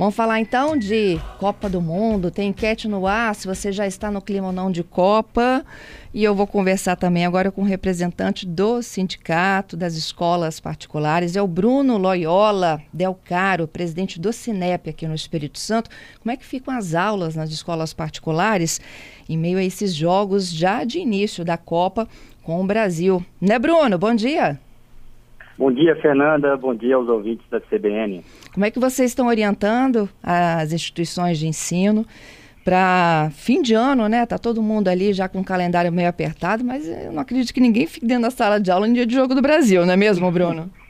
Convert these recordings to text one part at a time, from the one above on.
Vamos falar então de Copa do Mundo. Tem enquete no ar se você já está no clima ou não de Copa. E eu vou conversar também agora com o representante do sindicato das escolas particulares, é o Bruno Loyola Del Caro, presidente do Cinep aqui no Espírito Santo. Como é que ficam as aulas nas escolas particulares em meio a esses jogos já de início da Copa com o Brasil? Né, Bruno? Bom dia. Bom dia, Fernanda. Bom dia aos ouvintes da CBN. Como é que vocês estão orientando as instituições de ensino para fim de ano, né? Tá todo mundo ali já com o calendário meio apertado, mas eu não acredito que ninguém fique dentro da sala de aula no dia de jogo do Brasil, não é mesmo, Bruno?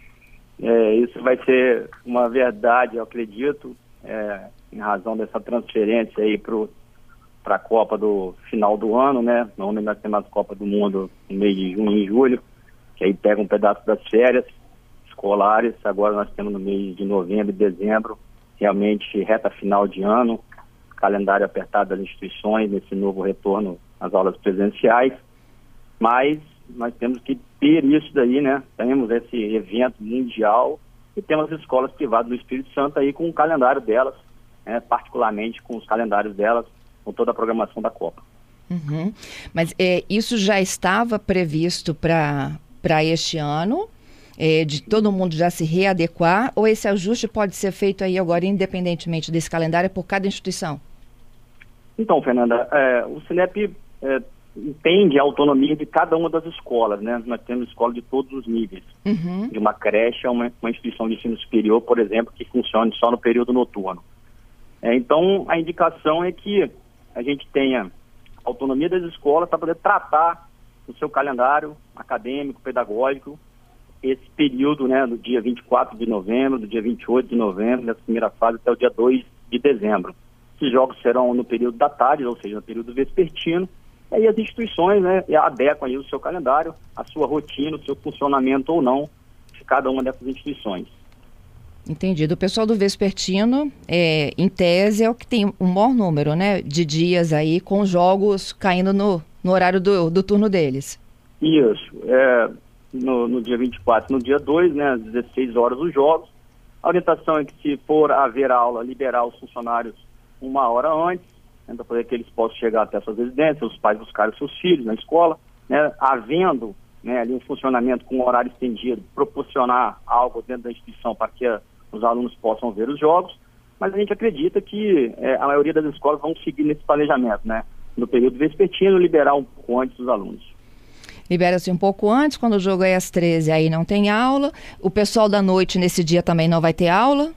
É, isso vai ser uma verdade, eu acredito, é, em razão dessa transferência aí para a Copa do final do ano, né? Normalmente nós temos a Copa do Mundo no mês de junho e julho, que aí pega um pedaço das férias escolares. Agora nós temos no mês de novembro e dezembro, realmente reta final de ano, calendário apertado das instituições, nesse novo retorno às aulas presenciais. Mas nós temos que ter isso daí, né? Temos esse evento mundial e temos as escolas privadas do Espírito Santo aí com o calendário delas, né? particularmente com os calendários delas, com toda a programação da Copa. Uhum. Mas é, isso já estava previsto para este ano? É, de todo mundo já se readequar ou esse ajuste pode ser feito aí agora independentemente desse calendário por cada instituição? Então, Fernanda, é, o CINEP é, entende a autonomia de cada uma das escolas, né? Nós temos escola de todos os níveis, uhum. de uma creche a uma, uma, instituição de ensino superior, por exemplo, que funcione só no período noturno. É, então, a indicação é que a gente tenha autonomia das escolas para poder tratar o seu calendário acadêmico, pedagógico, esse período, né, do dia 24 de novembro, do dia 28 de novembro, nessa primeira fase até o dia 2 de dezembro. Esses jogos serão no período da tarde, ou seja, no período vespertino, e aí as instituições né, adequam aí o seu calendário, a sua rotina, o seu funcionamento ou não de cada uma dessas instituições. Entendido. O pessoal do Vespertino, é, em tese, é o que tem o maior número né, de dias aí com jogos caindo no, no horário do, do turno deles. Isso. É, no, no dia 24 no dia 2, né, às 16 horas os jogos. A orientação é que se for haver aula, liberar os funcionários uma hora antes, né, para poder que eles possam chegar até suas residências, os pais buscarem seus filhos na escola, né, havendo né, ali um funcionamento com horário estendido, proporcionar algo dentro da instituição para que a, os alunos possam ver os jogos, mas a gente acredita que é, a maioria das escolas vão seguir nesse planejamento, né, no período vespertino, liberar um pouco antes os alunos libera-se um pouco antes, quando o jogo é às 13, aí não tem aula. O pessoal da noite nesse dia também não vai ter aula?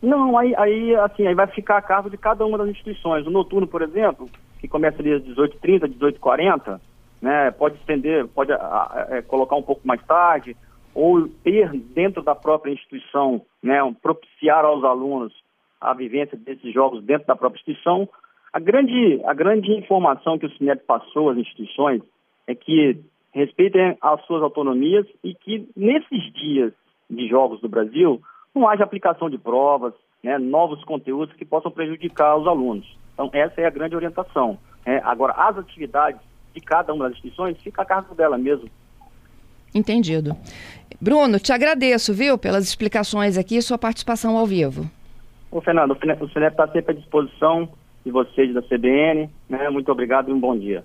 Não, aí, aí assim, aí vai ficar a cargo de cada uma das instituições. O noturno, por exemplo, que começa ali às 18h30, 18h40, né, pode estender, pode a, a, é, colocar um pouco mais tarde, ou ter dentro da própria instituição, né, um, propiciar aos alunos a vivência desses jogos dentro da própria instituição. A grande, a grande informação que o Cinep passou às instituições é que respeitem as suas autonomias e que nesses dias de jogos do Brasil não haja aplicação de provas, né, novos conteúdos que possam prejudicar os alunos. Então essa é a grande orientação. Né? Agora as atividades de cada uma das instituições fica a cargo dela mesmo. Entendido. Bruno, te agradeço, viu, pelas explicações aqui e sua participação ao vivo. Ô, Fernando, o Cinep está sempre à disposição de vocês da CBN. Né? Muito obrigado e um bom dia.